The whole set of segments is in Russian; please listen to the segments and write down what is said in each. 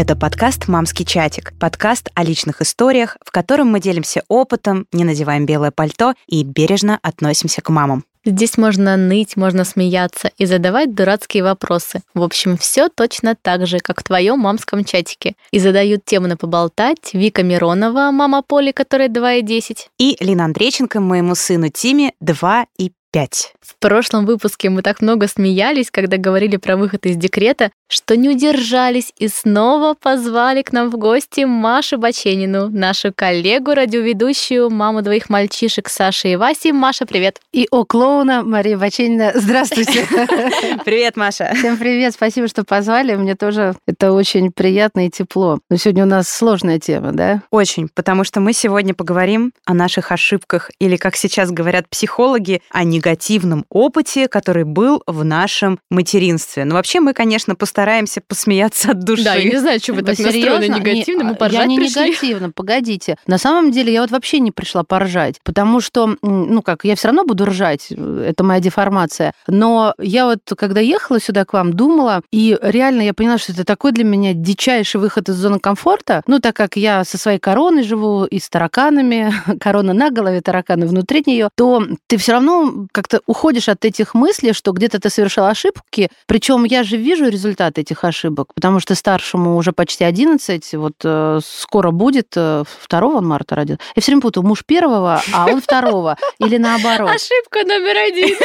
Это подкаст «Мамский чатик», подкаст о личных историях, в котором мы делимся опытом, не надеваем белое пальто и бережно относимся к мамам. Здесь можно ныть, можно смеяться и задавать дурацкие вопросы. В общем, все точно так же, как в твоем мамском чатике. И задают тему на поболтать Вика Миронова, мама Поли, которой 2 и 10. И Лина Андрейченко, моему сыну Тиме, 2 и 5. В прошлом выпуске мы так много смеялись, когда говорили про выход из декрета, что не удержались и снова позвали к нам в гости Машу Баченину, нашу коллегу, радиоведущую, маму двоих мальчишек Саши и Васи. Маша, привет. И о клоуна Мария Баченина. Здравствуйте. Привет, Маша. Всем привет, спасибо, что позвали. Мне тоже это очень приятно и тепло. Но сегодня у нас сложная тема, да? Очень, потому что мы сегодня поговорим о наших ошибках, или, как сейчас говорят психологи, о негативном опыте, который был в нашем материнстве. Но вообще мы, конечно, постараемся посмеяться от души. Да, я не знаю, что вы так настроены негативно, мы поржать Я не пришли. негативно, погодите. На самом деле я вот вообще не пришла поржать, потому что, ну как, я все равно буду ржать, это моя деформация. Но я вот, когда ехала сюда к вам, думала, и реально я поняла, что это такой для меня дичайший выход из зоны комфорта. Ну, так как я со своей короной живу и с тараканами, корона на голове, тараканы внутри нее, то ты все равно как-то уходишь от этих мыслей, что где-то ты совершил ошибки. Причем я же вижу результат этих ошибок, потому что старшему уже почти 11, вот э, скоро будет, э, 2 марта родился. Я все время путаю, муж первого, а он второго, или наоборот. Ошибка номер один.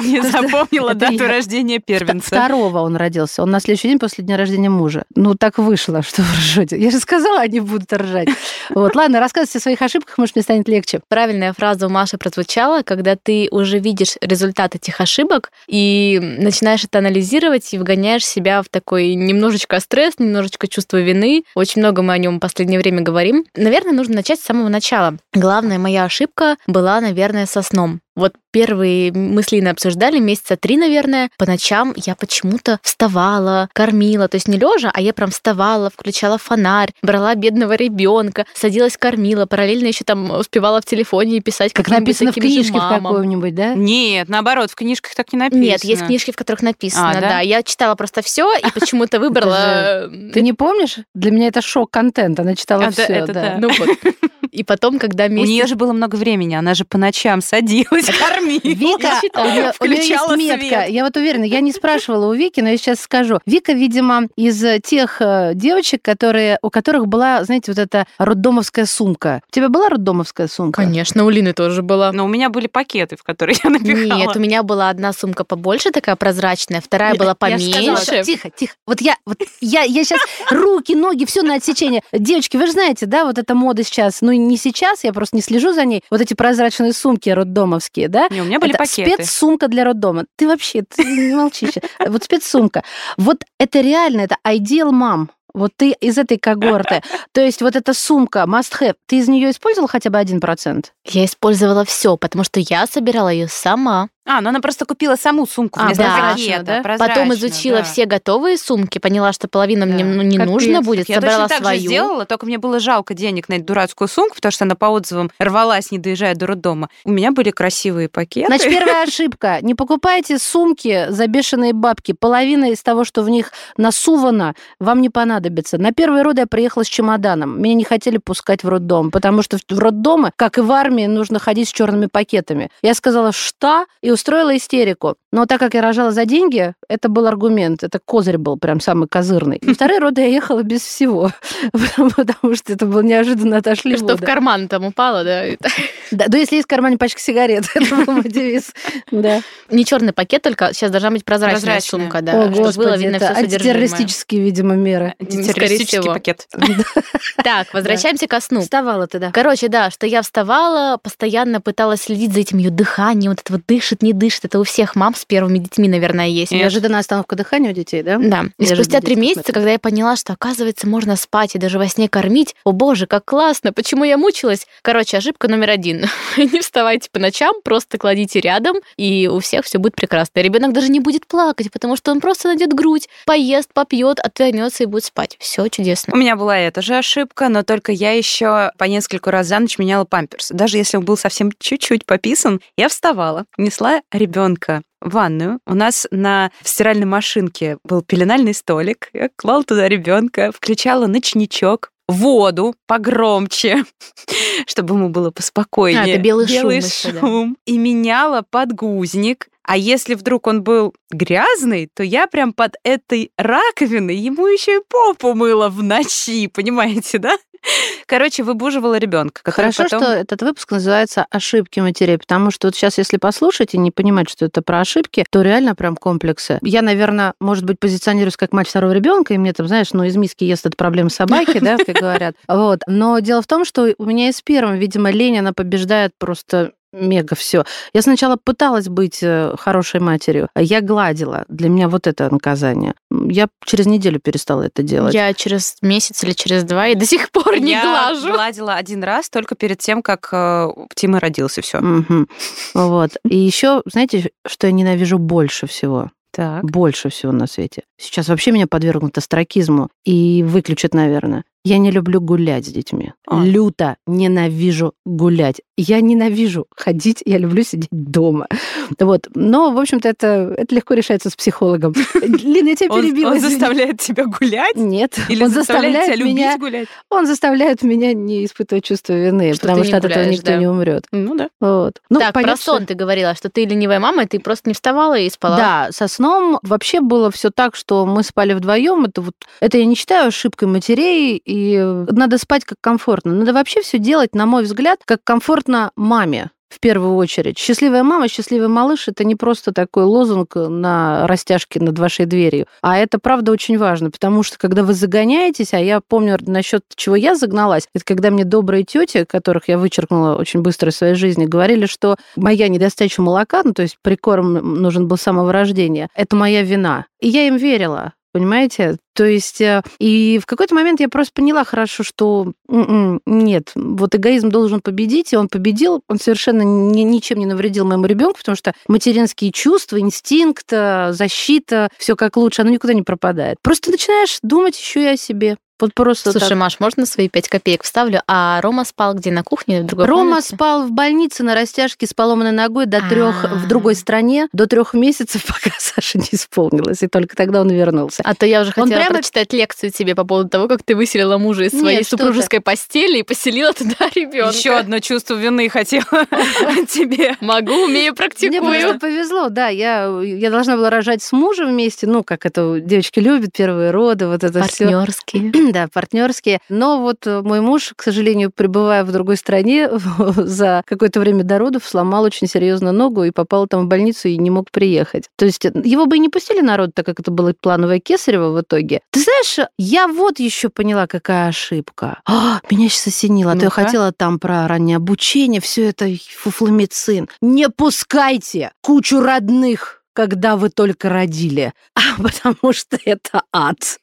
Не запомнила дату рождения первенца. Второго он родился. Он на следующий день после дня рождения мужа. Ну, так вышло, что вы ржете. Я же сказала, они будут ржать. Вот, ладно, рассказывайте о своих ошибках, может, мне станет легче. Правильная фраза у Маши прозвучала, когда ты уже видишь результат этих ошибок и начинаешь это анализировать и вгоняешь себя в такой немножечко стресс, немножечко чувство вины. Очень много мы о нем в последнее время говорим. Наверное, нужно начать с самого начала. Главная моя ошибка была, наверное, со сном. Вот первые мысли обсуждали месяца три, наверное. По ночам я почему-то вставала, кормила, то есть не лежа, а я прям вставала, включала фонарь, брала бедного ребенка, садилась, кормила, параллельно еще там успевала в телефоне писать Как каким-нибудь написано в книжке в какой-нибудь, да? Нет, наоборот, в книжках так не написано. Нет, есть книжки, в которых написано, А, да? да? Я читала просто все и почему-то выбрала. Ты не помнишь? Для меня это шок-контент. Она читала все. это да. Ну вот. И потом, когда У месяц... нее же было много времени, она же по ночам садилась, кормила. Вика, у нее, у нее есть метка. Я вот уверена, я не спрашивала у Вики, но я сейчас скажу. Вика, видимо, из тех э, девочек, которые, у которых была, знаете, вот эта роддомовская сумка. У тебя была роддомовская сумка? Конечно, у Лины тоже была. Но у меня были пакеты, в которые я напихала. Нет, у меня была одна сумка побольше, такая прозрачная, вторая была поменьше. тихо, тихо. Вот я, вот я, я сейчас руки, ноги, все на отсечение. Девочки, вы же знаете, да, вот эта мода сейчас, ну не сейчас, я просто не слежу за ней. Вот эти прозрачные сумки роддомовские, да? Не, у меня были это пакеты. спецсумка для роддома. Ты вообще, ты не молчи щас. Вот спецсумка. Вот это реально, это ideal мам. Вот ты из этой когорты. То есть вот эта сумка must have, ты из нее использовал хотя бы один процент? Я использовала все, потому что я собирала ее сама. А, ну она просто купила саму сумку А, вместо прозрачную, пакета. да? Потом изучила да. все готовые сумки, поняла, что половина мне Да. ну, не Капец. нужно будет, Я собрала точно так свою. же сделала, только мне было жалко денег на эту дурацкую сумку, потому что она по отзывам рвалась, не доезжая до роддома. У меня были красивые пакеты. Значит, первая ошибка. Не покупайте сумки за бешеные бабки. Половина из того, что в них насувано, вам не понадобится. На первые роды я приехала с чемоданом. Меня не хотели пускать в роддом, потому что в роддомы, как и в армии, нужно ходить с черными пакетами. Я сказала «что?» и устроила истерику. Но так как я рожала за деньги, это был аргумент, это козырь был прям самый козырный. И вторые роды я ехала без всего, потому что это было неожиданно отошли Что в карман там упало, да? Да, да, если есть в кармане пачка сигарет, это был мой девиз. Да. Не черный пакет, только сейчас должна быть прозрачная, сумка, да. О, чтобы господи, было видно все антитеррористические, видимо, меры. Антитеррористический пакет. Так, возвращаемся ко сну. Вставала ты, да. Короче, да, что я вставала, постоянно пыталась следить за этим ее дыханием, вот это вот дышит, не дышит. Это у всех мам с первыми детьми, наверное, есть. Неожиданная остановка дыхания у детей, да? Да. И спустя три месяца, когда я поняла, что, оказывается, можно спать и даже во сне кормить, о боже, как классно, почему я мучилась? Короче, ошибка номер один. Не вставайте по ночам, просто кладите рядом, и у всех все будет прекрасно. Ребенок даже не будет плакать, потому что он просто найдет грудь, поест, попьет, отвернется и будет спать. Все чудесно. У меня была эта же ошибка, но только я еще по нескольку раз за ночь меняла памперс. Даже если он был совсем чуть-чуть пописан, я вставала, несла ребенка в ванную. У нас на стиральной машинке был пеленальный столик. Я клала туда ребенка, включала ночничок, воду погромче, чтобы ему было поспокойнее. А, это белый, белый шум. шум. И меняла подгузник. А если вдруг он был грязный, то я прям под этой раковиной ему еще и попу мыла в ночи, понимаете, да? Короче, выбуживала ребенка. Хорошо, потом... что этот выпуск называется «Ошибки матерей», потому что вот сейчас, если послушать и не понимать, что это про ошибки, то реально прям комплексы. Я, наверное, может быть, позиционируюсь как мать второго ребенка, и мне там, знаешь, ну, из миски ест это проблема собаки, да, как говорят. Вот. Но дело в том, что у меня и с первым, видимо, лень, она побеждает просто мега все. Я сначала пыталась быть э, хорошей матерью, а я гладила. Для меня вот это наказание. Я через неделю перестала это делать. Я через месяц или через два и до сих пор не я глажу. Я гладила один раз только перед тем, как э, Тима родился, все. Угу. Вот. И еще, знаете, что я ненавижу больше всего? Так. Больше всего на свете. Сейчас вообще меня подвергнут астракизму и выключат, наверное. Я не люблю гулять с детьми. А. Люто ненавижу гулять. Я ненавижу ходить, я люблю сидеть дома. Вот. Но, в общем-то, это, это легко решается с психологом. Лина, я тебя перебила. Он, он заставляет тебя гулять? Нет. Или он заставляет, заставляет тебя меня, гулять? Он заставляет меня не испытывать чувство вины, что потому что от этого никто да. не умрет. Ну да. Вот. Ну, так, понятно, про сон ты говорила, что ты ленивая мама, и ты просто не вставала и спала. Да, со сном вообще было все так, что мы спали вдвоем. Это вот это я не считаю ошибкой матерей и надо спать как комфортно. Надо вообще все делать, на мой взгляд, как комфортно маме в первую очередь. Счастливая мама, счастливый малыш – это не просто такой лозунг на растяжке над вашей дверью, а это, правда, очень важно, потому что, когда вы загоняетесь, а я помню насчет чего я загналась, это когда мне добрые тети, которых я вычеркнула очень быстро в своей жизни, говорили, что моя недостача молока, ну, то есть прикорм нужен был с самого рождения, это моя вина. И я им верила. Понимаете? То есть, э, и в какой-то момент я просто поняла хорошо, что м-м, нет, вот эгоизм должен победить, и он победил, он совершенно ни, ничем не навредил моему ребенку, потому что материнские чувства, инстинкт, э, защита, все как лучше, оно никуда не пропадает. Просто начинаешь думать еще и о себе. Вот просто Слушай, так. Маш, можно свои пять копеек вставлю? А Рома спал где, на кухне? В другой Рома комнате? спал в больнице на растяжке с поломанной ногой до трех в другой стране, до трех месяцев, пока Саша не исполнилась, и только тогда он вернулся. А то я уже хотела прямо... прочитать лекцию тебе по поводу того, как ты выселила мужа из своей Нет, супружеской постели и поселила туда ребенка. Еще одно чувство вины хотела тебе. Могу, умею, практикую. Мне просто повезло, да, я, я должна была рожать с мужем вместе, ну, как это девочки любят, первые роды, вот это все. Партнерские. да, партнерские. Но вот э, мой муж, к сожалению, пребывая в другой стране, за какое-то время до родов сломал очень серьезно ногу и попал там в больницу и не мог приехать. То есть э, его бы и не пустили на род, так как это было плановое кесарево в итоге. Ты знаешь, я вот еще поняла, какая ошибка. А, меня сейчас осенило. А то я хотела там про раннее обучение, все это фуфломицин. Не пускайте кучу родных когда вы только родили, а потому что это ад.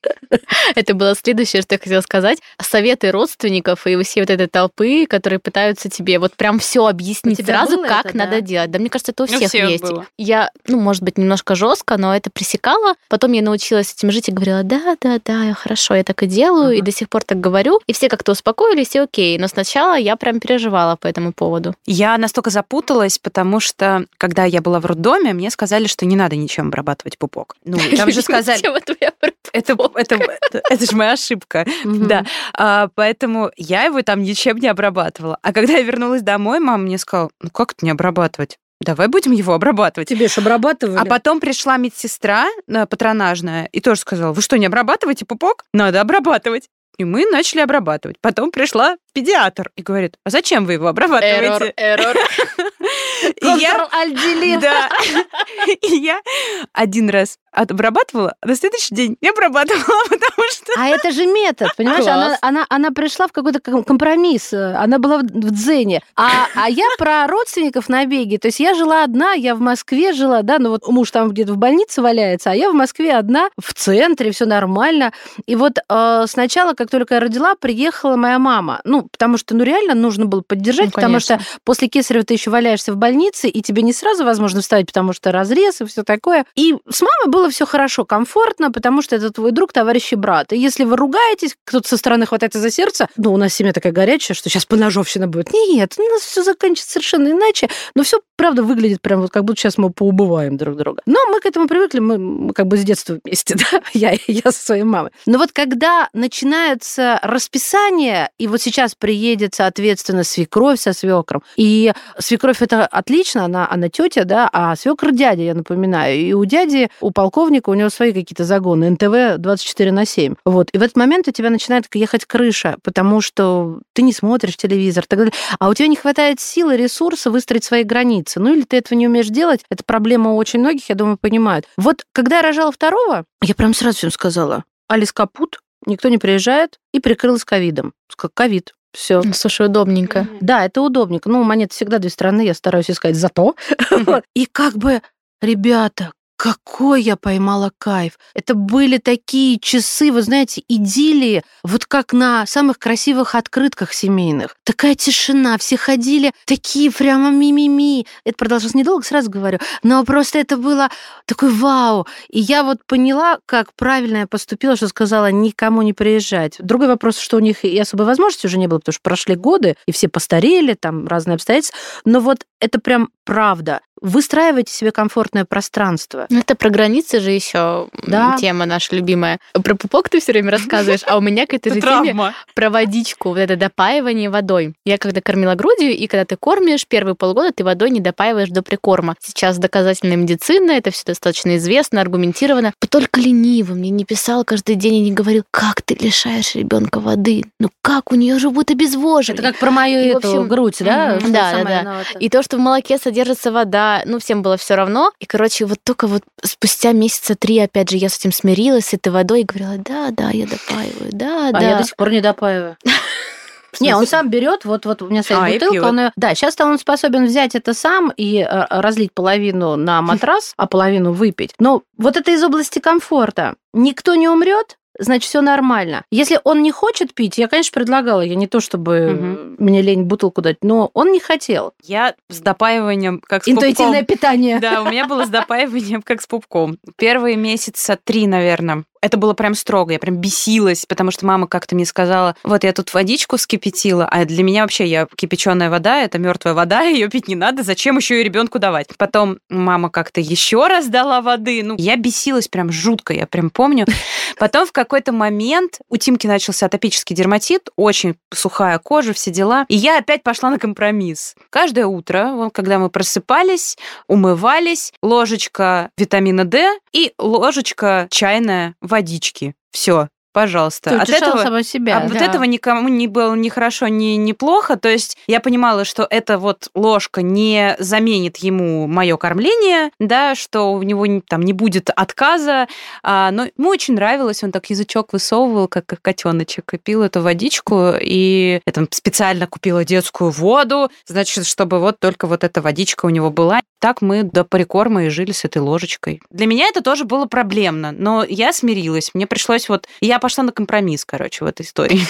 Это было следующее, что я хотела сказать. Советы родственников и все вот этой толпы, которые пытаются тебе вот прям все объяснить сразу, как это, надо да? делать. Да, мне кажется, это у всех, у всех есть. Было. Я, ну, может быть, немножко жестко, но это пресекала. Потом я научилась этим жить и говорила, да, да, да, хорошо, я так и делаю, uh-huh. и до сих пор так говорю. И все как-то успокоились, и окей. Но сначала я прям переживала по этому поводу. Я настолько запуталась, потому что, когда я была в роддоме, мне сказали, что не надо ничем обрабатывать пупок. Ну, там же сказали... Это, это, это, это же моя ошибка. Да. А, поэтому я его там ничем не обрабатывала. А когда я вернулась домой, мама мне сказала, ну как это не обрабатывать? Давай будем его обрабатывать. Тебе же обрабатывали. А потом пришла медсестра э, патронажная и тоже сказала, вы что, не обрабатываете пупок? Надо обрабатывать. И мы начали обрабатывать. Потом пришла педиатр и говорит, а зачем вы его обрабатываете? Эррор, эррор. Ctrl-Alt-Delete. Да. И я один раз обрабатывала, а на следующий день не обрабатывала, потому что... А это же метод, понимаешь? Она, она, она пришла в какой-то компромисс, она была в, в дзене. А, а я про родственников на беге. То есть я жила одна, я в Москве жила, да, ну вот муж там где-то в больнице валяется, а я в Москве одна, в центре, все нормально. И вот э, сначала, как только я родила, приехала моя мама. Ну, потому что, ну, реально нужно было поддержать, ну, потому что после кесарева ты еще валяешься в больнице, и тебе не сразу возможно вставить, потому что разрез и все такое. И с мамой было все хорошо, комфортно, потому что это твой друг, товарищ и брат. брат. И если вы ругаетесь, кто-то со стороны хватается за сердце, ну, у нас семья такая горячая, что сейчас поножовщина будет. Нет, у нас все заканчивается совершенно иначе, но все, правда, выглядит прям вот как будто сейчас мы поубываем друг друга. Но мы к этому привыкли, мы, мы как бы с детства вместе, да, я, я со своей мамой. Но вот когда начинается расписание, и вот сейчас приедет, соответственно, свекровь со свекром, и свекровь это отлично, она, она тетя, да, а свекр дядя, я напоминаю. И у дяди, у полковника, у него свои какие-то загоны, НТВ 24 на 7. Вот. И в этот момент у тебя начинает ехать крыша, потому что ты не смотришь телевизор, так далее. а у тебя не хватает силы, ресурса выстроить свои границы. Ну или ты этого не умеешь делать, это проблема у очень многих, я думаю, понимают. Вот когда я рожала второго, я прям сразу всем сказала, Алис капут, никто не приезжает, и прикрылась ковидом. Сказала, ковид, все. Слушай, удобненько. Да, это удобненько. Ну, монеты всегда две стороны, я стараюсь искать зато. И как бы, ребята, какой я поймала кайф. Это были такие часы, вы знаете, идиллии, вот как на самых красивых открытках семейных. Такая тишина, все ходили такие прямо мимими. Это продолжалось недолго, сразу говорю, но просто это было такой вау. И я вот поняла, как правильно я поступила, что сказала никому не приезжать. Другой вопрос, что у них и особой возможности уже не было, потому что прошли годы, и все постарели, там разные обстоятельства. Но вот это прям правда. Выстраивайте себе комфортное пространство. Ну, это про границы же еще Да. тема наша любимая. Про пупок ты все время рассказываешь, а у меня к этой же теме про водичку, вот это допаивание водой. Я когда кормила грудью, и когда ты кормишь, первые полгода ты водой не допаиваешь до прикорма. Сейчас доказательная медицина, это все достаточно известно, аргументировано. Только ленивый мне не писал каждый день и не говорил, как ты лишаешь ребенка воды? Ну как, у нее же будет обезвоживание. Это как про мою И, эту общем, грудь, да? Да, да, да. виновата. И то, что в молоке содержится вода, ну, всем было все равно. И, короче, вот только вот спустя месяца три, опять же, я с этим смирилась, с этой водой, и говорила, да, да, я допаиваю, да, А да. я до сих пор не допаиваю. Не, он сам берет, вот, вот у меня стоит А, бутылка, он Да, сейчас-то он способен взять это сам и э, разлить половину на матрас, а половину выпить. Но вот это из области комфорта. Никто не умрет, значит, все нормально. Если он не хочет пить, я, конечно, предлагала, я не то чтобы Мгм. мне лень бутылку дать, но он не хотел. Я с допаиванием, как с Интуитивное пупком. питание. Да, у меня было с допаиванием, как с пупком. Первые месяца три, наверное. Это было прям строго, я прям бесилась, потому что мама как-то мне сказала, вот я тут водичку вскипятила, а для меня вообще я кипяченая вода, это мертвая вода, ее пить не надо, зачем еще и ребенку давать? Потом мама как-то еще раз дала воды, ну я бесилась прям жутко, я прям помню. Потом в какой-то момент у Тимки начался атопический дерматит, очень сухая кожа, все дела, и я опять пошла на компромисс. Каждое утро, когда мы просыпались, умывались, ложечка витамина D и ложечка чайная водички. Все, пожалуйста. Ты От этого сама себя. вот да. этого никому не было ни хорошо, ни, ни плохо. То есть я понимала, что эта вот ложка не заменит ему мое кормление, да, что у него не- там не будет отказа. А, но ему очень нравилось, он так язычок высовывал, как котеночек, и пил эту водичку. И я там специально купила детскую воду, значит, чтобы вот только вот эта водичка у него была. Так мы до прикорма и жили с этой ложечкой. Для меня это тоже было проблемно, но я смирилась. Мне пришлось вот... Я пошла на компромисс, короче, в этой истории.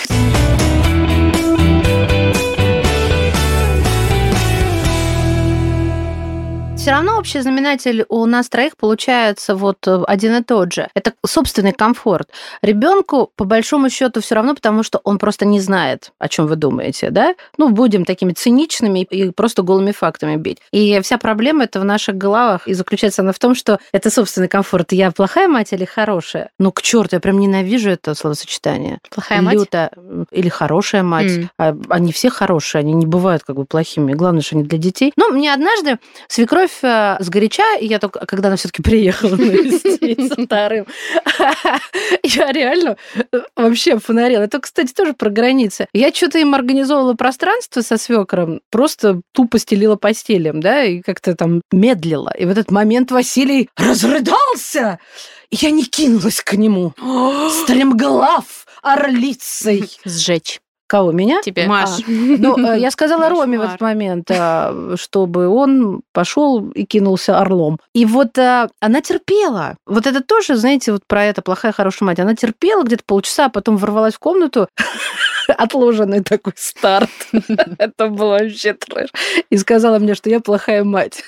Все равно общий знаменатель у нас троих получается вот э, один и тот же. Это собственный комфорт. Ребенку, по большому счету, все равно, потому что он просто не знает, о чем вы думаете, да? Ну, будем такими циничными и просто голыми фактами бить. И вся проблема это в наших головах. И заключается она в том, что это собственный комфорт. Я плохая мать или хорошая? Ну, к черту, я прям ненавижу это словосочетание. Плохая мать? Люто. Или хорошая мать. А, Они все хорошие, они не бывают как бы плохими. Главное, что они для детей. Но мне однажды свекровь э, сгоряча, и я только, когда она все-таки приехала навестить со вторым, я реально э, вообще фонарила. Это, кстати, тоже про границы. Я что-то им организовывала пространство со свекром, просто тупо стелила постелем, да, и как-то там медлила. И в этот момент Василий разрыдался. И я не кинулась к нему. Стремглав орлицей. Сжечь Кого, меня? тебе. Маш. А, ну, э, я сказала. Роме в этот момент, а, чтобы он пошел и кинулся орлом. И вот а, она терпела. Вот это тоже, знаете, вот про это плохая, хорошая мать. Она терпела где-то полчаса, а потом ворвалась в комнату, отложенный такой старт. Это было вообще трэш. И сказала мне, что я плохая мать.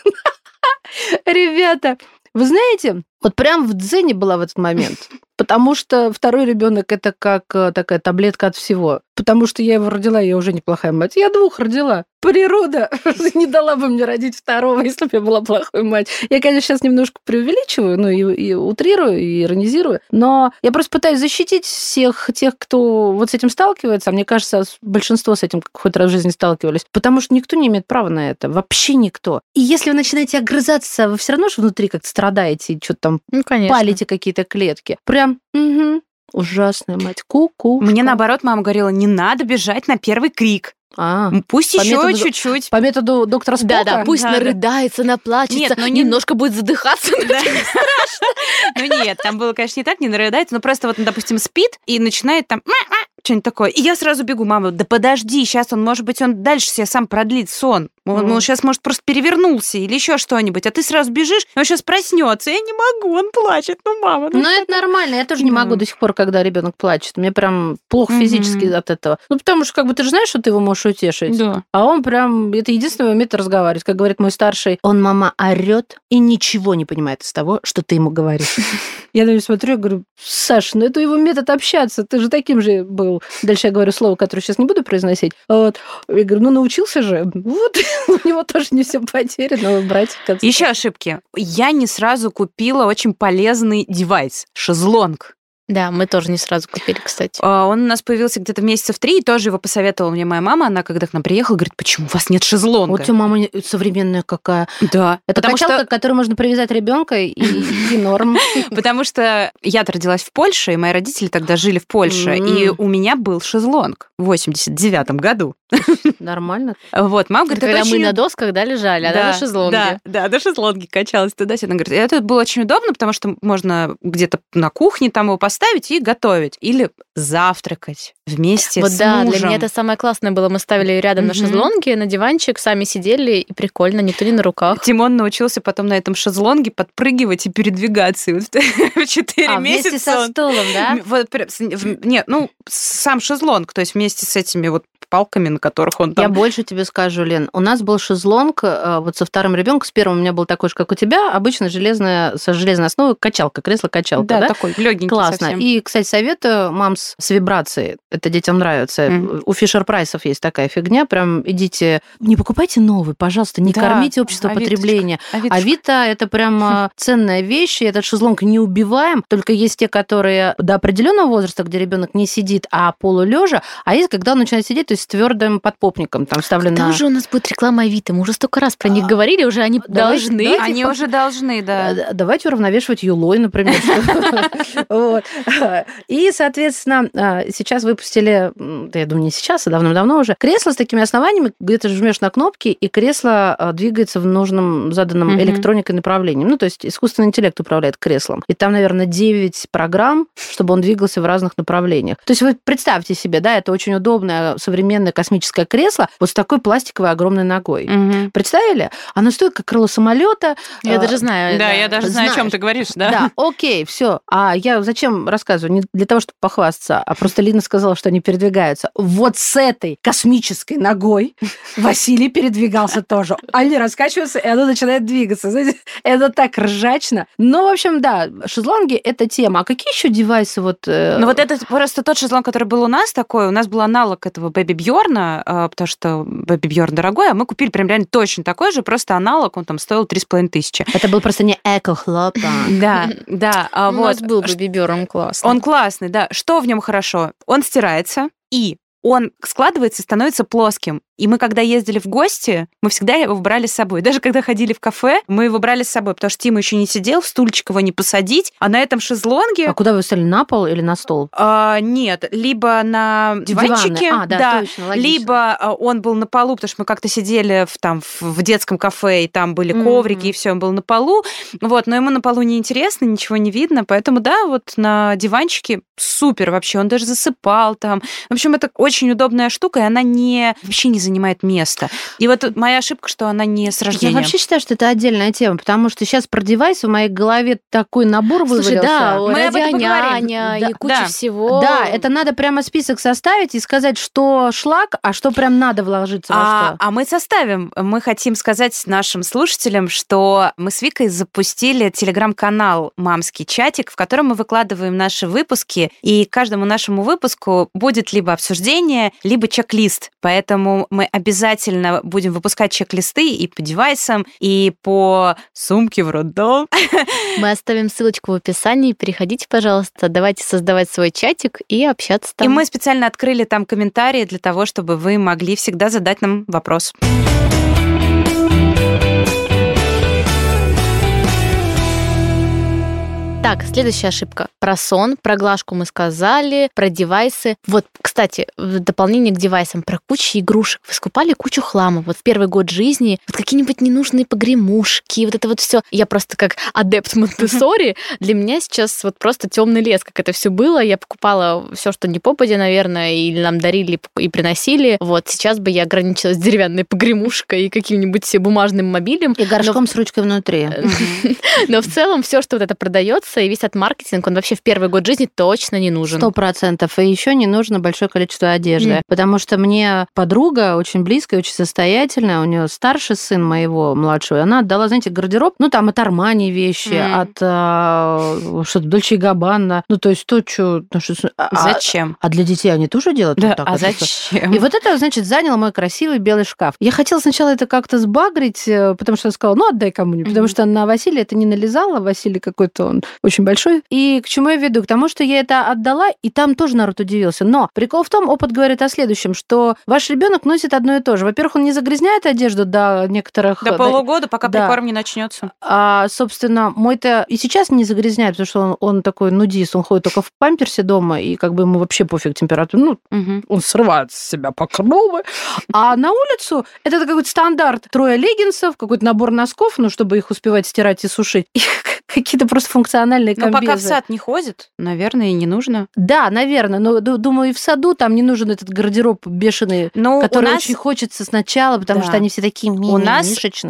Ребята, Вы знаете, вот прям в дзене была в этот момент. Потому что второй ребенок это как э, такая таблетка от всего. Потому что я его родила, я уже неплохая мать. Я двух родила. Природа не дала бы мне родить второго, если бы я была плохой мать. Я, конечно, сейчас немножко преувеличиваю, ну и, и утрирую, и иронизирую, но я просто пытаюсь защитить всех тех, кто вот с этим сталкивается. А мне кажется, большинство с этим хоть раз в жизни сталкивались. Потому что никто не имеет права на это. Вообще никто. И если вы начинаете огрызаться, вы все равно же внутри как-то страдаете, и что-то там Ну, конечно. палите какие-то клетки. Прям, угу, ужасная мать, ку-ку. Мне наоборот мама говорила, не надо бежать на первый крик. А, Пусть По еще методу- чуть-чуть. по методу доктора Спока? Да, да, пусть Да, да. нарыдается, наплачется, Нет, ну не- немножко будет задыхаться. Да. Ну нет, там было, конечно, не так, не нарыдается, но просто вот он, допустим, спит и начинает там что-нибудь такое. И я сразу бегу, мама, да подожди, сейчас он, может быть, он дальше себе сам продлит сон. Он, Мгм. сейчас, может, просто перевернулся или еще что-нибудь, а ты сразу бежишь, он сейчас проснется. Я не могу, он плачет. Ну, мама, ну Ну, это нормально. Я тоже не Да. могу до сих пор, когда ребенок плачет. Мне прям плохо Мгм. физически от этого. Ну, потому что, как бы, ты же знаешь, что ты его можешь утешить. Да. А он прям, это единственный умеет разговаривать. Как говорит мой старший, он, мама, орет и ничего не понимает из того, что ты ему говоришь. Я на него смотрю и говорю, Саш, ну это его метод общаться, ты же таким же был. Дальше я говорю слово, которое сейчас не буду произносить. Вот. Я говорю, ну научился же. Вот, у него тоже не все потеряно, конце Еще ошибки. Я не сразу купила очень полезный девайс – шезлонг. Да, мы тоже не сразу купили, кстати. А, Он у нас появился где-то месяца в три, и тоже его посоветовала мне моя мама. Она когда к нам приехала, говорит, почему у вас нет шезлонга? Вот у тебя мама современная какая. Да. Это потому качалка, что, к которой можно привязать ребенка и, и норм. потому что я родилась в Польше, и мои родители тогда жили в Польше, и у меня был шезлонг в 89 году. Нормально. Вот, мама говорит, Когда это мы на досках, да, лежали, а на шезлонге. Да, да, на шезлонге качалась туда-сюда. Она говорит, «И это было очень удобно, потому что можно где-то на кухне там его поставить и готовить. Или завтракать вместе Вот с да, мужем. для меня это самое классное было. Мы ставили ее рядом на Мгм. шезлонге, на диванчик, сами сидели, и прикольно, никто не на руках. Тимон научился потом на этом шезлонге подпрыгивать и передвигаться. И вот в четыре А, вместе месяца со он- стулом, да? Вот, нет, ну, сам шезлонг, то есть вместе с этими вот палками, на которых он Я там... больше тебе скажу, Лен. У нас был шезлонг э, вот со вторым ребенком. С первым у меня был такой же, как у тебя. Обычно железная, со железной основой качалка, кресло-качалка. да, Да, такой легенький Классно. совсем. И, кстати, советую мам с, с вибрацией. Это детям нравится. Мгм. У Фишер Прайсов есть такая фигня. Прям идите... Не покупайте новый, пожалуйста. Не Да, кормите общество Авиточка. потребления. Авиточка. Авито – это прям а, ценная вещь, и этот шезлонг не убиваем. Только есть те, которые до определенного возраста, где ребенок не сидит, а полулежа, а есть, когда он начинает сидеть, то есть с твердым подпопником, там вставлено... Когда уже у нас будет реклама Авито? Мы уже столько раз про них говорили, уже они должны. давайте Они уже должны, да. Давайте уравновешивать юлой, например. Вот. И, соответственно, а, сейчас выпустили, да, я думаю, не сейчас, а давно-давно уже, кресло с такими основаниями, где ты жмешь на кнопки, и кресло а, двигается в нужном заданном электроникой направлении. Ну, то есть искусственный интеллект управляет креслом. И там, наверное, 9 программ, чтобы он двигался в разных направлениях. То есть вы представьте себе, да, это очень удобное современное космическое кресло вот с такой пластиковой огромной ногой. Мгм. Представили? Оно стоит как крыло самолета. Я А, даже знаю. Да, я даже знаю, о чем ты говоришь, да? Да, окей, все. А я зачем рассказываю? Не для того, чтобы похвастаться, а просто Лина сказала, что они передвигаются. Вот с этой космической ногой Василий передвигался тоже. Они раскачиваются, и оно начинает двигаться. Знаете, это так ржачно. Ну, в общем, да, шезлонги – это тема. А какие еще девайсы вот... э, Ну вот это просто тот шезлонг, который был у нас такой, у нас был аналог этого Бэби Бьорна, потому что Бэби Бьорн дорогой, а мы купили прям реально точно такой же, просто аналог, он там стоил 3,5 тысячи. Это был просто не эко-хлопа. Да, да, а У нас вот. был бы бибером классно. Он классный, да. Что в нем хорошо? Он стирается, и он складывается и становится плоским. И мы, когда ездили в гости, мы всегда его брали с собой. Даже когда ходили в кафе, мы его брали с собой, потому что Тима еще не сидел, в стульчик его не посадить. А на этом шезлонге... А куда вы стали? На пол или на стол? а, нет, либо на диванчике, Диваны. А, да, точно, логично. либо а, он был на полу, потому что мы как-то сидели в, там, в- детском кафе, и там были коврики, и все, он был на полу. Вот, но ему на полу неинтересно, ничего не видно, поэтому, да, вот на диванчике супер вообще, он даже засыпал там. В общем, это очень удобная штука, и она не, вообще не занимает место. И вот моя ошибка, что она не с рождения. Я вообще считаю, что это отдельная тема, потому что сейчас про девайсы в моей голове такой набор Слушай, вывалился. да, Мы об этом радионяня поговорим. и Да, куча да. всего. Да, это надо прямо список составить и сказать, что шлак, а что прям надо вложиться во А, что. а мы составим. Мы хотим сказать нашим слушателям, что мы с Викой запустили телеграм-канал «Мамский чатик», в котором мы выкладываем наши выпуски, и каждому нашему выпуску будет либо обсуждение, либо чек-лист. Поэтому мы обязательно будем выпускать чек-листы и по девайсам, и по сумке в роддом. Мы оставим ссылочку в описании. Переходите, пожалуйста, давайте создавать свой чатик и общаться там. И мы специально открыли там комментарии для того, чтобы вы могли всегда задать нам вопрос. Так, следующая ошибка. Про сон, про глажку мы сказали, про девайсы. Вот, кстати, в дополнение к девайсам, про кучу игрушек. Вы скупали кучу хлама. Вот в первый год жизни вот какие-нибудь ненужные погремушки, вот это вот все. Я просто как адепт Монтессори, для меня сейчас вот просто темный лес, как это все было. Я покупала все, что не попадя, наверное, или нам дарили и приносили. Вот сейчас бы я ограничилась деревянной погремушкой и каким-нибудь бумажным мобилем. И горшком с ручкой внутри. Но в целом все, что вот это продается, и весь этот маркетинг, он вообще в первый год жизни точно не нужен. Сто процентов. И еще не нужно большое количество одежды. Мгм. Потому что мне подруга очень близкая, очень состоятельная, у нее старший сын моего младшего, и она отдала, знаете, гардероб, ну, там от Армани вещи, Мгм. от а, что-то Дольче Габбана, ну, то есть то, что... ну, что- а- Зачем? А для детей они тоже делают Да, вот так? а зачем? И вот это, значит, заняло мой красивый белый шкаф. Я хотела сначала это как-то сбагрить, э, потому что я сказала, ну, отдай кому-нибудь. Потому Мгм. что на Василия это не налезала. Василий какой-то он очень большой. И к чему я веду? К тому, что я это отдала, и там тоже народ удивился. Но прикол в том, опыт говорит о следующем, что ваш ребенок носит одно и то же. Во-первых, он не загрязняет одежду до некоторых... До полугода, пока да. прикорм не начнется. А, собственно, мой-то и сейчас не загрязняет, потому что он, он такой нудист, он ходит только в памперсе дома, и как бы ему вообще пофиг температура. Ну, Мгм. он срывает с себя покровы. А на улицу это какой-то стандарт. Трое леггинсов, какой-то набор носков, ну, чтобы их успевать стирать и сушить. И какие-то просто функциональные комбезы. пока в сад не ходит, наверное, и не нужно. Да, наверное. Но ду- думаю, и в саду там не нужен этот гардероб бешеный, Ну, который нас очень хочется сначала, потому Да. что они все такие У нас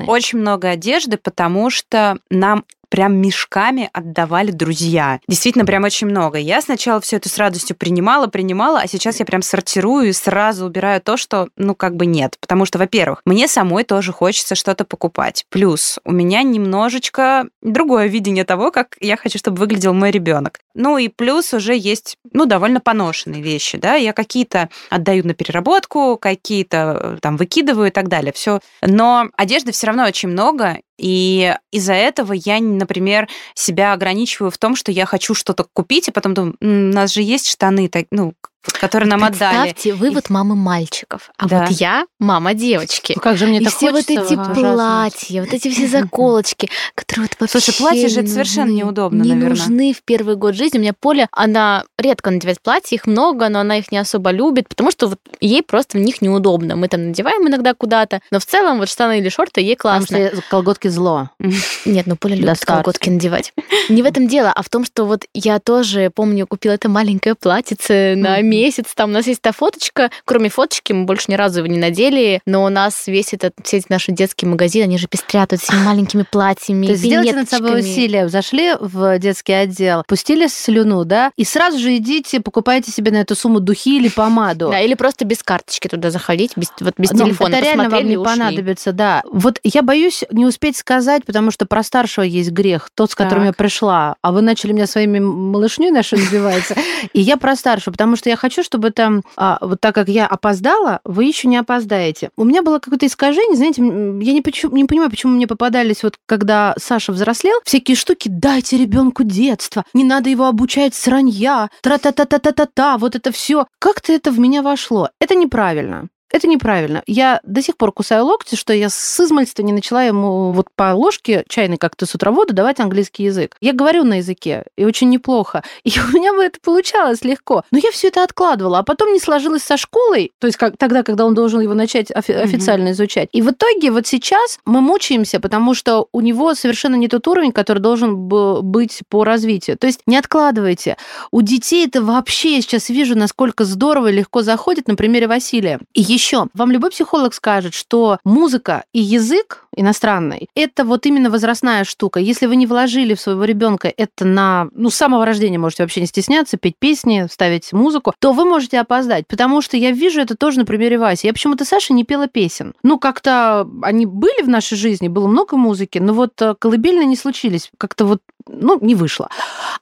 очень много одежды, потому что нам прям мешками отдавали друзья. Действительно, прям очень много. Я сначала все это с радостью принимала, принимала, а сейчас я прям сортирую и сразу убираю то, что, ну, как бы нет. Потому что, во-первых, мне самой тоже хочется что-то покупать. Плюс у меня немножечко другое видение того, как я хочу, чтобы выглядел мой ребенок. Ну и плюс уже есть, ну, довольно поношенные вещи, да, я какие-то отдаю на переработку, какие-то э, там выкидываю и так далее, все. Но одежды все равно очень много, и из-за этого я, например, себя ограничиваю в том, что я хочу что-то купить, и потом думаю, «М, у нас же есть штаны, так, ну, которые нам отдали. Представьте, вы вот мамы мальчиков, а Да. вот я мама девочки. Ну, как же мне и так все вот хочется, эти ужасно. платья, вот эти все заколочки, которые вот вообще Слушай, платья же это совершенно неудобно, Не наверное. нужны в первый год жизни. У меня Поля, она редко надевает платья, их много, но она их не особо любит, потому что вот ей просто в них неудобно. Мы там надеваем иногда куда-то, но в целом вот штаны или шорты ей Потому классно. что колготки зло. Нет, ну Поля любит колготки надевать. Не в этом дело, а в том, что вот я тоже, помню, купила это маленькое платьице на. Месяц. Там у нас есть та фоточка. Кроме фоточки мы больше ни разу его не надели, но у нас весь этот, все эти наши детские магазины, они же пестрят вот этими маленькими платьями, То есть сделайте над собой усилие. Зашли в детский отдел, пустили слюну, да, и сразу же идите, покупайте себе на эту сумму духи или помаду. Да, или просто без карточки туда заходить, без, вот без Ну, телефона. это реально вам не ушли. понадобится, да. Вот я боюсь не успеть сказать, потому что про старшего есть грех, тот, с которым Так. я пришла. А вы начали меня своими малышней наши набиваться. И я про старшего, потому что я хочу, чтобы там, а, вот так как я опоздала, вы еще не опоздаете. У меня было какое-то искажение, знаете, я не, почу- не понимаю, почему мне попадались вот когда Саша взрослел, всякие штуки, дайте ребенку детство, не надо его обучать сранья, тра-та-та-та-та-та-та, вот это все. Как-то это в меня вошло. Это неправильно. Это неправильно. Я до сих пор кусаю локти, что я с измальства не начала ему вот по ложке чайной как-то с утровода давать английский язык. Я говорю на языке, и очень неплохо. И у меня бы это получалось легко. Но я все это откладывала, а потом не сложилось со школой, то есть как, тогда, когда он должен его начать офи- официально изучать. И в итоге вот сейчас мы мучаемся, потому что у него совершенно не тот уровень, который должен был быть по развитию. То есть не откладывайте. У детей это вообще, я сейчас вижу, насколько здорово и легко заходит на примере Василия. И Еще, вам любой психолог скажет, что музыка и язык иностранный, это вот именно возрастная штука. Если вы не вложили в своего ребенка это на, ну, с самого рождения можете вообще не стесняться, петь песни, ставить музыку, то вы можете опоздать, потому что я вижу это тоже на примере Васи. Я почему-то Саша не пела песен. Ну, как-то они были в нашей жизни, было много музыки, но вот э, колыбельные не случились. Как-то вот, ну, не вышло.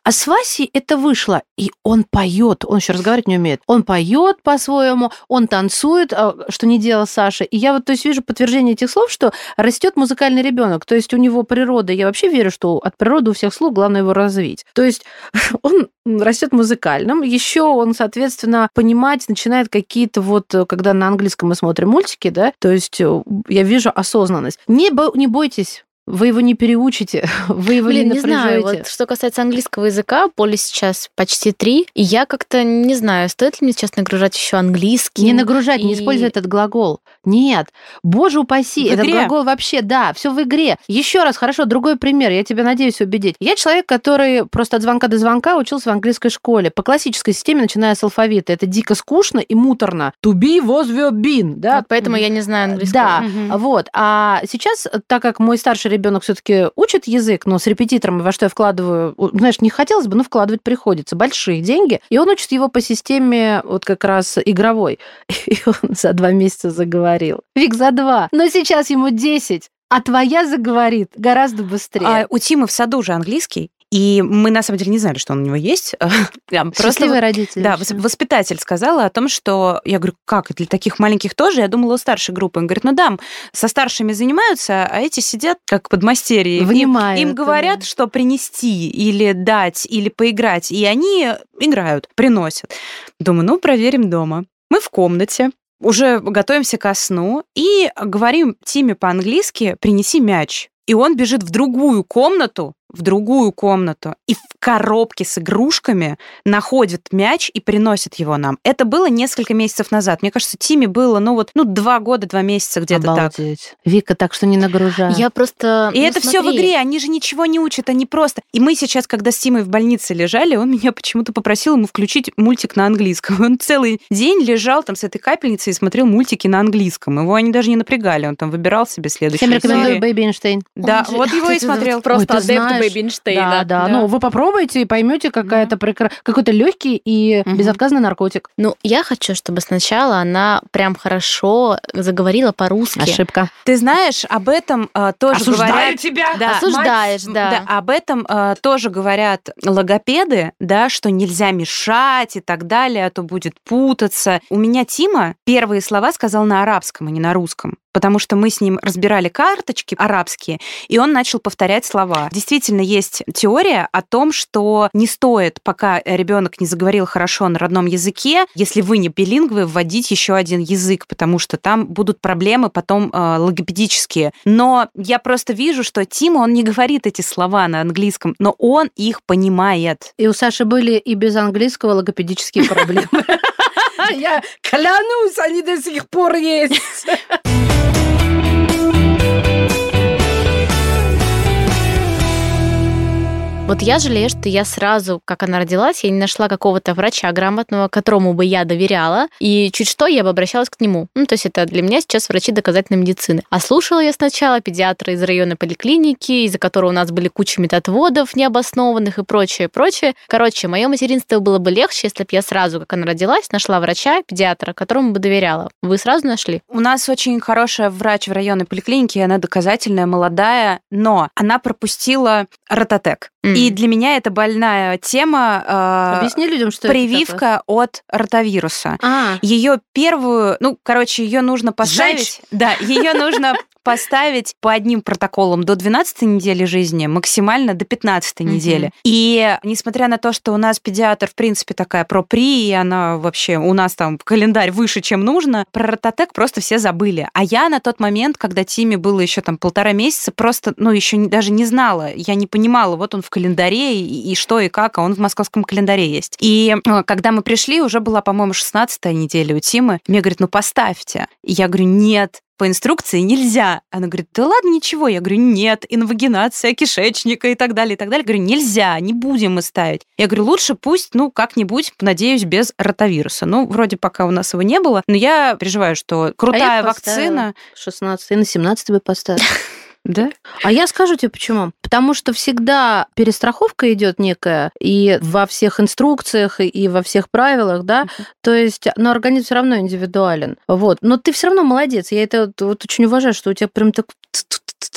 А с Васей это вышло, и он поет, он еще разговаривать не умеет. Он поет по-своему, он танцует, что не делал Саша. И я вот, то есть, вижу подтверждение этих слов, что растет музыкальный ребенок. То есть у него природа, я вообще верю, что от природы у всех слуг главное его развить. То есть он растет музыкальным, еще он, соответственно, понимать начинает какие-то вот, когда на английском мы смотрим мультики, да, то есть э, я вижу осознанность. Не, бо, не бойтесь вы его не переучите, вы его Блин, не не знаю. напряжете. Вот, что касается английского языка, Поле сейчас почти три, и я как-то не знаю, стоит ли мне сейчас нагружать еще английский. Не нагружать, не и- используй этот глагол. Нет, боже упаси, В этот игре. глагол вообще, да, все в игре. Еще раз, хорошо, другой пример, я тебя надеюсь убедить. Я человек, который просто от звонка до звонка учился в английской школе. По классической системе, начиная с алфавита. Это дико скучно и муторно. To be was were been, да? Вот поэтому я не знаю английского. Да, Мгм. вот. А сейчас, так как мой старший ребенок все-таки учит язык, но с репетитором, во что я вкладываю, знаешь, не хотелось бы, но вкладывать приходится. Большие деньги. И он учит его по системе вот как раз игровой. И он за два месяца заговорил. Вик, за два. Но сейчас ему 10. А твоя заговорит гораздо быстрее. А у Тимы в саду же английский, и мы на самом деле не знали, что он у него есть. Просто родители. Да, воспитатель сказала о том, что я говорю, как для таких маленьких тоже? Я думала, у старшей группы. Он говорит, ну да, со старшими занимаются, а эти сидят как подмастерье. Им, Внимают, им говорят, да. что принести или дать, или поиграть, и они играют, приносят. Думаю, ну проверим дома. Мы в комнате, уже готовимся ко сну и говорим Тиме по-английски «принеси мяч». И он бежит в другую комнату, в другую комнату, и в коробке с игрушками находит мяч и приносит его нам. Это было несколько месяцев назад. Мне кажется, Тиме было, ну вот, ну, два года, два месяца где-то так. Обалдеть. Вика, так что не нагружай. Я просто... И ну, это все в игре, они же ничего не учат, они просто... И мы сейчас, когда с Тимой в больнице лежали, он меня почему-то попросил ему включить мультик на английском. Он целый день лежал там с этой капельницей и смотрел мультики на английском. Его они даже не напрягали, он там выбирал себе следующую Всем рекомендую. Baby Einstein. Да, он же- вот его и смотрел. Просто Ой, ты знаешь, Baby Эйнштейна. Да, да, Ну, вы попробуйте и поймете, какая-то прекра- какой-то легкий и Мгм. безотказный наркотик. Ну, я хочу, чтобы сначала она прям хорошо заговорила по-русски. Ошибка. Ты знаешь, об этом э, тоже говорят... тебя. Да, Осуждаешь, М, да. об этом э, тоже говорят логопеды, да, что нельзя мешать и так далее, а то будет путаться. У меня Тима первые слова сказал на арабском, а не на русском, потому что мы с ним разбирали карточки арабские, и он начал повторять слова. Действительно, есть теория о том, что не стоит, пока ребенок не заговорил хорошо на родном языке, если вы не билингвы, вводить еще один язык, потому что там будут проблемы потом э, логопедические. Но я просто вижу, что Тима, он не говорит эти слова на английском, но он их понимает. И у Саши были и без английского логопедические проблемы. Я клянусь, они до сих пор есть. Вот я жалею, что я сразу, как она родилась, я не нашла какого-то врача грамотного, которому бы я доверяла, и чуть что, я бы обращалась к нему. Ну, то есть это для меня сейчас врачи доказательной медицины. А слушала я сначала педиатра из районной поликлиники, из-за которого у нас были куча методводов необоснованных и прочее, прочее. Короче, мое материнство было бы легче, если бы я сразу, как она родилась, нашла врача, педиатра, которому бы доверяла. Вы сразу нашли? У нас очень хорошая врач в районной поликлинике, она доказательная, молодая, но она пропустила рототек. И для меня это больная тема. э, Объясни людям, что это прививка от ротавируса. А, Ее первую, ну, короче, ее нужно поставить. Да, ее нужно поставить по одним протоколам до 12 недели жизни, максимально до 15 Мгм. недели. И несмотря на то, что у нас педиатр, в принципе, такая про-при, и она вообще у нас там календарь выше, чем нужно, про рототек просто все забыли. А я на тот момент, когда Тиме было еще там полтора месяца, просто, ну, еще даже не знала, я не понимала, вот он в календаре и, и что и как, а он в московском календаре есть. И э, когда мы пришли, уже была, по-моему, 16 неделя у Тимы. Мне говорит, ну поставьте. И я говорю, нет, по инструкции нельзя. Она говорит, да ладно, ничего. Я говорю, нет, инвагинация кишечника и так далее, и так далее. Я говорю, нельзя, не будем мы ставить. Я говорю, лучше пусть, ну, как-нибудь, надеюсь, без ротавируса. Ну, вроде пока у нас его не было, но я переживаю, что крутая а вакцина... 16 на 17 бы поставил. Да? А я скажу тебе почему. Потому что всегда перестраховка идет некая и во всех инструкциях, и во всех правилах, да. Uh-huh. То есть, но организм все равно индивидуален. Вот. Но ты все равно молодец. Я это вот, вот очень уважаю, что у тебя прям так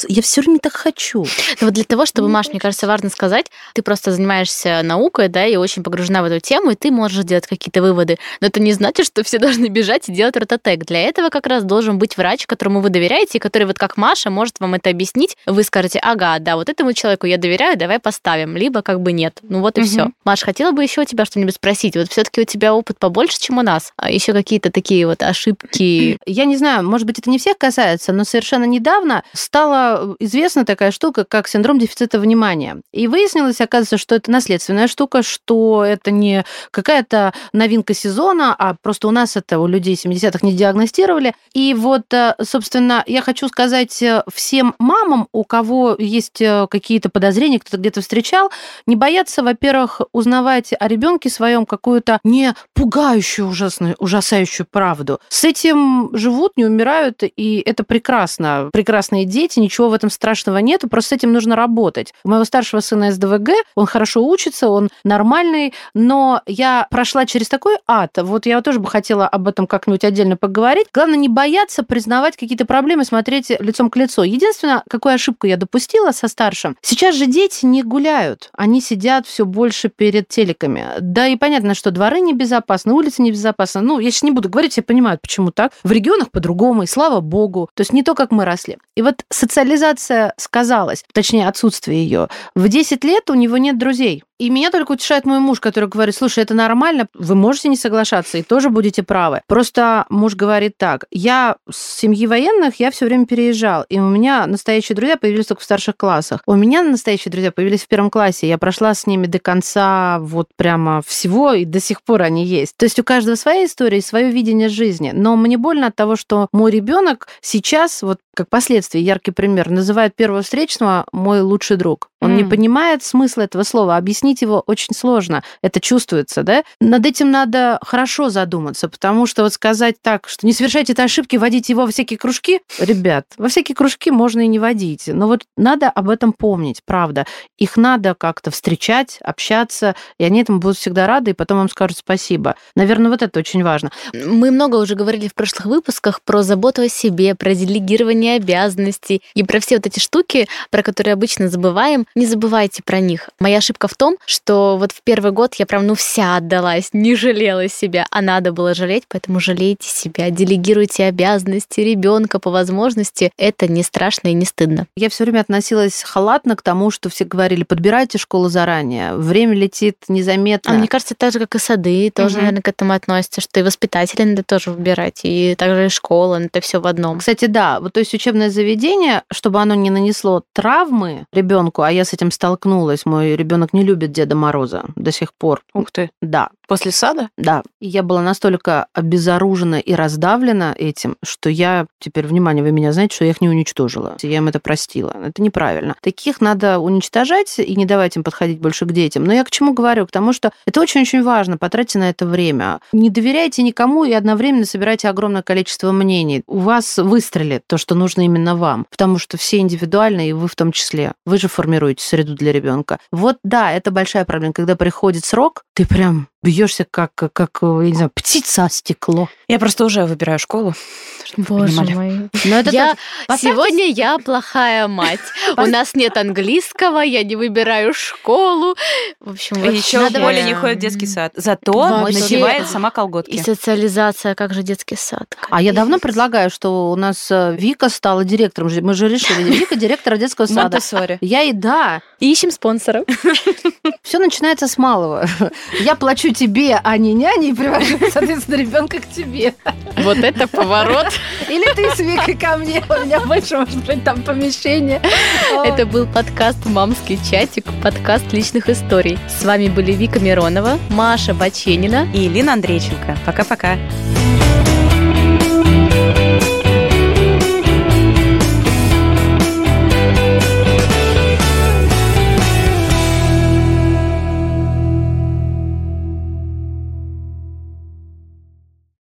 я все время так хочу. Но вот для того, чтобы, Маш, мне кажется, важно сказать, ты просто занимаешься наукой, да, и очень погружена в эту тему, и ты можешь делать какие-то выводы. Но это не значит, что все должны бежать и делать рототек. Для этого как раз должен быть врач, которому вы доверяете, и который вот как Маша может вам это объяснить. Вы скажете, ага, да, вот этому человеку я доверяю, давай поставим. Либо как бы нет. Ну вот и угу. все. Маш, хотела бы еще у тебя что-нибудь спросить. Вот все-таки у тебя опыт побольше, чем у нас. А еще какие-то такие вот ошибки. Я не знаю, может быть, это не всех касается, но совершенно недавно стало известна такая штука, как синдром дефицита внимания. И выяснилось, оказывается, что это наследственная штука, что это не какая-то новинка сезона, а просто у нас это у людей 70-х не диагностировали. И вот, э, собственно, я хочу сказать э, всем мамам, у кого есть э, какие-то подозрения, кто-то где-то встречал, не бояться, во-первых, узнавать о ребенке своем какую-то не пугающую, ужасную, ужасающую правду. С этим живут, не умирают, и это прекрасно. Прекрасные дети, ничего в этом страшного нету, просто с этим нужно работать. У моего старшего сына СДВГ, он хорошо учится, он нормальный, но я прошла через такой ад. Вот я тоже бы хотела об этом как-нибудь отдельно поговорить. Главное не бояться признавать какие-то проблемы, смотреть лицом к лицу. Единственное, какую ошибку я допустила со старшим. Сейчас же дети не гуляют, они сидят все больше перед телеками. Да и понятно, что дворы небезопасны, улицы небезопасны. Ну, я сейчас не буду говорить, все понимают, почему так. В регионах по-другому, и слава богу. То есть не то, как мы росли. И вот социализация социализация сказалась, точнее, отсутствие ее. В 10 лет у него нет друзей. И меня только утешает мой муж, который говорит, слушай, это нормально, вы можете не соглашаться и тоже будете правы. Просто муж говорит так, я с семьи военных, я все время переезжал, и у меня настоящие друзья появились только в старших классах. У меня настоящие друзья появились в первом классе, я прошла с ними до конца вот прямо всего, и до сих пор они есть. То есть у каждого своя история, свое видение жизни. Но мне больно от того, что мой ребенок сейчас, вот как последствие, яркий пример, называет первого встречного мой лучший друг. Он mm. не понимает смысла этого слова. Объяснить его очень сложно. Это чувствуется, да? Над этим надо хорошо задуматься, потому что вот сказать так, что не совершайте этой ошибки, водите его во всякие кружки, ребят, во всякие кружки можно и не водить. Но вот надо об этом помнить, правда. Их надо как-то встречать, общаться, и они этому будут всегда рады, и потом вам скажут спасибо. Наверное, вот это очень важно. Мы много уже говорили в прошлых выпусках про заботу о себе, про делегирование обязанностей и про все вот эти штуки, про которые обычно забываем не забывайте про них. Моя ошибка в том, что вот в первый год я прям, ну, вся отдалась, не жалела себя, а надо было жалеть, поэтому жалейте себя, делегируйте обязанности ребенка по возможности. Это не страшно и не стыдно. Я все время относилась халатно к тому, что все говорили, подбирайте школу заранее, время летит незаметно. А мне кажется, так же, как и сады, тоже, угу. наверное, к этому относятся, что и воспитатели надо тоже выбирать, и также и школа, это все в одном. Кстати, да, вот то есть учебное заведение, чтобы оно не нанесло травмы ребенку, а я с этим столкнулась. Мой ребенок не любит Деда Мороза до сих пор. Ух ты. Да. После сада? Да. И я была настолько обезоружена и раздавлена этим, что я теперь, внимание, вы меня знаете, что я их не уничтожила. Я им это простила. Это неправильно. Таких надо уничтожать и не давать им подходить больше к детям. Но я к чему говорю? К тому, что это очень-очень важно. Потратьте на это время. Не доверяйте никому и одновременно собирайте огромное количество мнений. У вас выстрелит то, что нужно именно вам. Потому что все индивидуальны, и вы в том числе. Вы же формируете среду для ребенка. Вот да, это большая проблема. Когда приходит срок, ты прям бьешься как, как, я не знаю, птица о стекло. Я просто уже выбираю школу. Боже мой. Но это я, сегодня я плохая мать. У нас нет английского, я не выбираю школу. В общем, еще надо Оля не ходит в детский сад. Зато Вообще. надевает сама колготки. И социализация, как же детский сад. А я давно предлагаю, что у нас э, Вика стала директором. Мы же решили, Вика директора детского сада. Я и да. Ищем спонсоров. Все начинается с малого. Я плачу тебе, а не няне, и привожу, соответственно, ребенка к тебе. Вот это поворот. Или ты с Викой ко мне, у меня больше, может быть, там помещение. Это был подкаст «Мамский чатик», подкаст личных историй. С вами были Вика Миронова, Маша Баченина и Лина Андрейченко. Пока-пока.